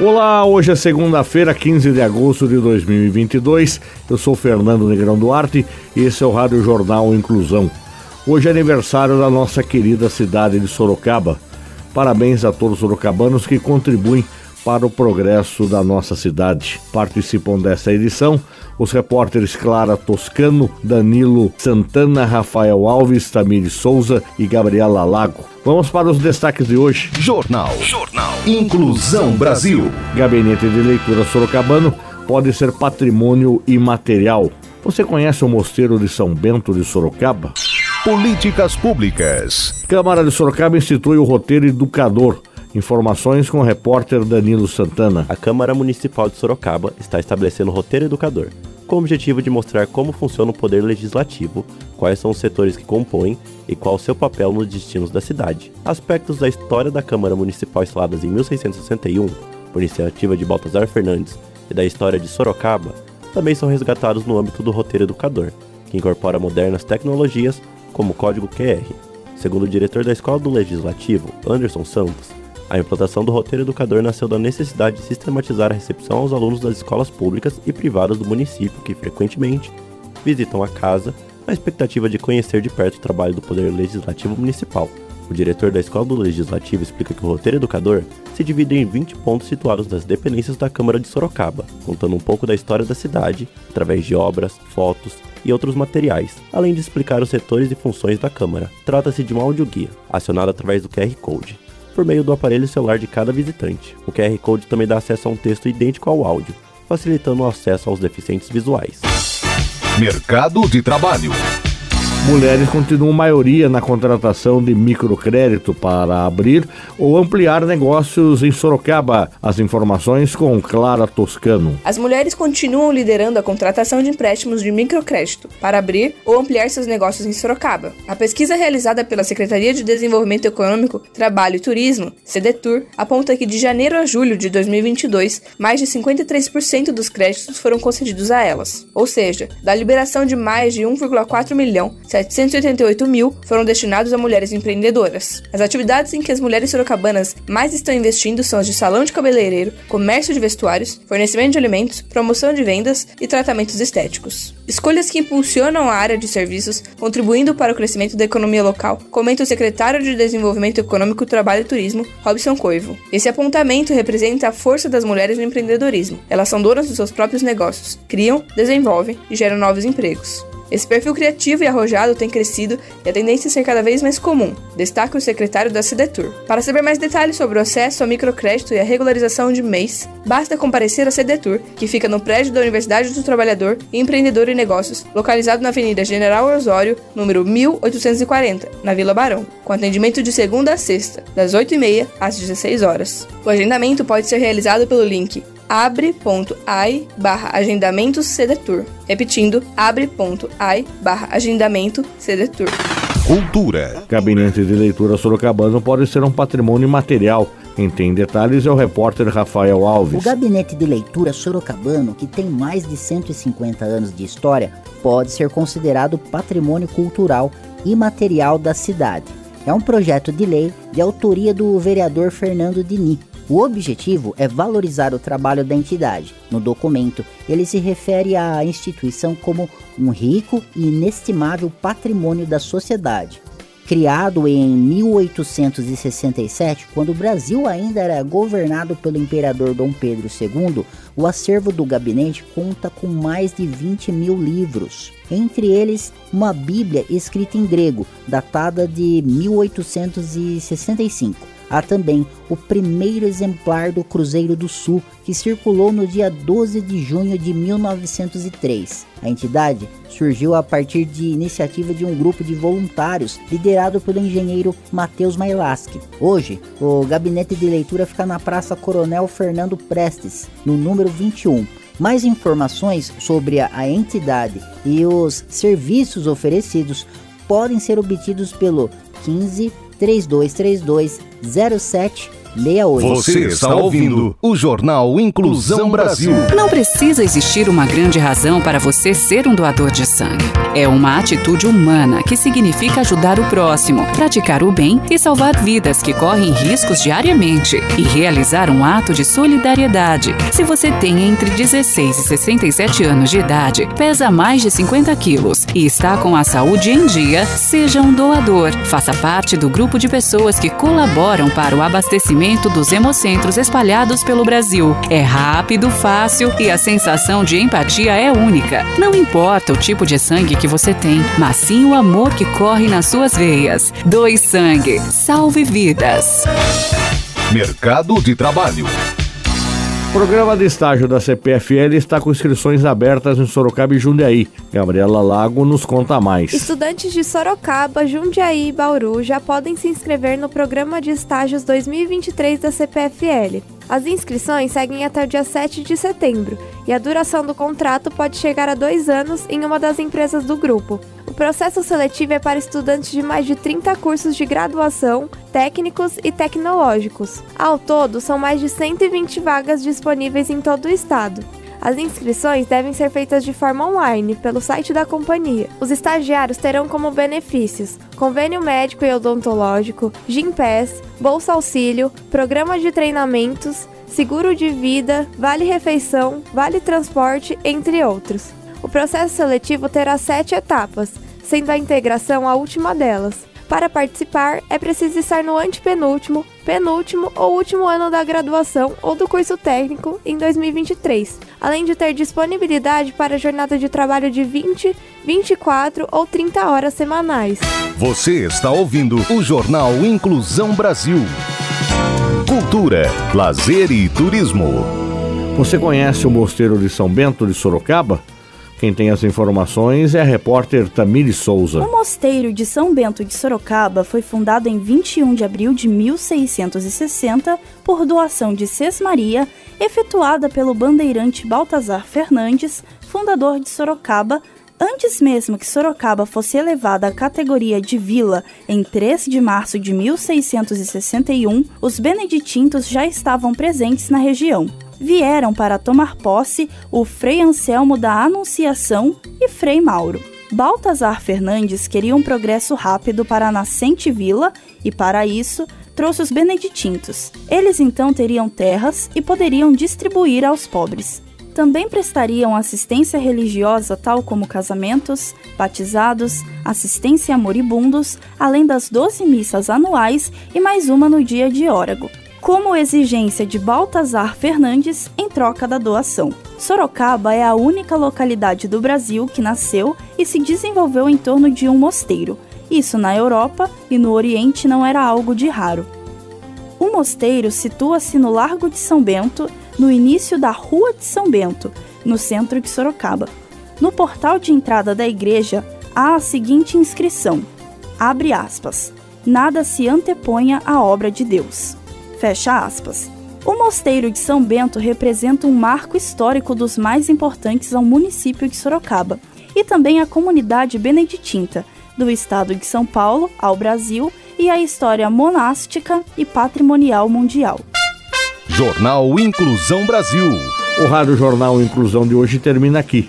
Olá, hoje é segunda-feira, 15 de agosto de 2022. Eu sou Fernando Negrão Duarte e esse é o Rádio Jornal Inclusão. Hoje é aniversário da nossa querida cidade de Sorocaba. Parabéns a todos os sorocabanos que contribuem para o progresso da nossa cidade. Participam dessa edição os repórteres Clara Toscano, Danilo Santana, Rafael Alves, Tamires Souza e Gabriela Lago. Vamos para os destaques de hoje. Jornal. Jornal. Inclusão Brasil. Gabinete de Leitura Sorocabano pode ser patrimônio imaterial. Você conhece o Mosteiro de São Bento de Sorocaba? Políticas Públicas. Câmara de Sorocaba institui o roteiro educador Informações com o repórter Danilo Santana. A Câmara Municipal de Sorocaba está estabelecendo roteiro educador, com o objetivo de mostrar como funciona o poder legislativo, quais são os setores que compõem e qual o seu papel nos destinos da cidade. Aspectos da história da Câmara Municipal instaladas em 1661, por iniciativa de Baltazar Fernandes, e da história de Sorocaba, também são resgatados no âmbito do roteiro educador, que incorpora modernas tecnologias como o código QR. Segundo o diretor da Escola do Legislativo, Anderson Santos, a implantação do roteiro educador nasceu da necessidade de sistematizar a recepção aos alunos das escolas públicas e privadas do município que frequentemente visitam a casa na expectativa de conhecer de perto o trabalho do Poder Legislativo Municipal. O diretor da Escola do Legislativo explica que o roteiro educador se divide em 20 pontos situados nas dependências da Câmara de Sorocaba, contando um pouco da história da cidade, através de obras, fotos e outros materiais, além de explicar os setores e funções da Câmara. Trata-se de um audioguia, acionado através do QR Code por meio do aparelho celular de cada visitante. O QR Code também dá acesso a um texto idêntico ao áudio, facilitando o acesso aos deficientes visuais. Mercado de Trabalho. Mulheres continuam maioria na contratação de microcrédito para abrir ou ampliar negócios em Sorocaba. As informações com Clara Toscano. As mulheres continuam liderando a contratação de empréstimos de microcrédito para abrir ou ampliar seus negócios em Sorocaba. A pesquisa realizada pela Secretaria de Desenvolvimento Econômico, Trabalho e Turismo, CDTUR, aponta que de janeiro a julho de 2022, mais de 53% dos créditos foram concedidos a elas. Ou seja, da liberação de mais de 1,4 milhão 788 mil foram destinados a mulheres empreendedoras. As atividades em que as mulheres sorocabanas mais estão investindo são as de salão de cabeleireiro, comércio de vestuários, fornecimento de alimentos, promoção de vendas e tratamentos estéticos. Escolhas que impulsionam a área de serviços, contribuindo para o crescimento da economia local, comenta o secretário de Desenvolvimento Econômico, Trabalho e Turismo, Robson Coivo. Esse apontamento representa a força das mulheres no empreendedorismo. Elas são donas dos seus próprios negócios, criam, desenvolvem e geram novos empregos. Esse perfil criativo e arrojado tem crescido e a tendência é ser cada vez mais comum, destaca o secretário da CDTUR. Para saber mais detalhes sobre o acesso a microcrédito e a regularização de mês, basta comparecer à CDTUR, que fica no prédio da Universidade do Trabalhador Empreendedor e Negócios, localizado na Avenida General Osório, número 1840, na Vila Barão, com atendimento de segunda a sexta, das 8h30 às 16 horas. O agendamento pode ser realizado pelo link abre.ai barra agendamento CDTour. Repetindo, abre.ai barra agendamento CDTour. Cultura. Gabinete de Leitura Sorocabano pode ser um patrimônio material. Quem tem detalhes é o repórter Rafael Alves. O Gabinete de Leitura Sorocabano, que tem mais de 150 anos de história, pode ser considerado patrimônio cultural e material da cidade. É um projeto de lei de autoria do vereador Fernando Dini, o objetivo é valorizar o trabalho da entidade. No documento, ele se refere à instituição como um rico e inestimável patrimônio da sociedade. Criado em 1867, quando o Brasil ainda era governado pelo imperador Dom Pedro II, o acervo do gabinete conta com mais de 20 mil livros. Entre eles, uma Bíblia escrita em grego, datada de 1865 Há também o primeiro exemplar do Cruzeiro do Sul, que circulou no dia 12 de junho de 1903. A entidade surgiu a partir de iniciativa de um grupo de voluntários liderado pelo engenheiro Matheus Mailaski. Hoje, o gabinete de leitura fica na Praça Coronel Fernando Prestes, no número 21 Mais informações sobre a entidade e os serviços oferecidos podem ser obtidos pelo 15 3232 07 68. Você está ouvindo o Jornal Inclusão Brasil. Não precisa existir uma grande razão para você ser um doador de sangue. É uma atitude humana que significa ajudar o próximo, praticar o bem e salvar vidas que correm riscos diariamente e realizar um ato de solidariedade. Se você tem entre 16 e 67 anos de idade, pesa mais de 50 quilos e está com a saúde em dia, seja um doador. Faça parte do grupo de pessoas que colaboram para o abastecimento dos hemocentros espalhados pelo Brasil. É rápido, fácil e a sensação de empatia é única. Não importa o tipo de sangue que você tem, mas sim o amor que corre nas suas veias. Dois sangue. Salve vidas. Mercado de Trabalho. O programa de estágio da CPFL está com inscrições abertas em Sorocaba e Jundiaí. Gabriela Lago nos conta mais. Estudantes de Sorocaba, Jundiaí e Bauru já podem se inscrever no programa de estágios 2023 da CPFL. As inscrições seguem até o dia 7 de setembro e a duração do contrato pode chegar a dois anos em uma das empresas do grupo. O processo seletivo é para estudantes de mais de 30 cursos de graduação, técnicos e tecnológicos. Ao todo, são mais de 120 vagas disponíveis em todo o estado. As inscrições devem ser feitas de forma online, pelo site da companhia. Os estagiários terão como benefícios convênio médico e odontológico, Gimpass, Bolsa Auxílio, programa de treinamentos, seguro de vida, vale refeição, vale transporte, entre outros. O processo seletivo terá sete etapas, sendo a integração a última delas. Para participar, é preciso estar no antepenúltimo, penúltimo ou último ano da graduação ou do curso técnico em 2023, além de ter disponibilidade para jornada de trabalho de 20, 24 ou 30 horas semanais. Você está ouvindo o Jornal Inclusão Brasil. Cultura, lazer e turismo. Você conhece o Mosteiro de São Bento de Sorocaba? Quem tem as informações é a repórter Tamiri Souza. O Mosteiro de São Bento de Sorocaba foi fundado em 21 de abril de 1660 por doação de Sesmaria, efetuada pelo bandeirante Baltazar Fernandes, fundador de Sorocaba, Antes mesmo que Sorocaba fosse elevada à categoria de vila em 3 de março de 1661, os beneditintos já estavam presentes na região vieram para tomar posse o Frei Anselmo da Anunciação e Frei Mauro. Baltazar Fernandes queria um progresso rápido para a nascente vila e, para isso, trouxe os beneditintos. Eles então teriam terras e poderiam distribuir aos pobres. Também prestariam assistência religiosa, tal como casamentos, batizados, assistência a moribundos, além das 12 missas anuais e mais uma no dia de Órago como exigência de Baltazar Fernandes em troca da doação. Sorocaba é a única localidade do Brasil que nasceu e se desenvolveu em torno de um mosteiro. Isso na Europa e no Oriente não era algo de raro. O mosteiro situa-se no Largo de São Bento, no início da Rua de São Bento, no centro de Sorocaba. No portal de entrada da igreja há a seguinte inscrição: abre aspas. Nada se anteponha à obra de Deus. Fecha aspas. O Mosteiro de São Bento representa um marco histórico dos mais importantes ao município de Sorocaba e também à comunidade beneditinta, do estado de São Paulo ao Brasil e à história monástica e patrimonial mundial. Jornal Inclusão Brasil. O Rádio Jornal Inclusão de hoje termina aqui.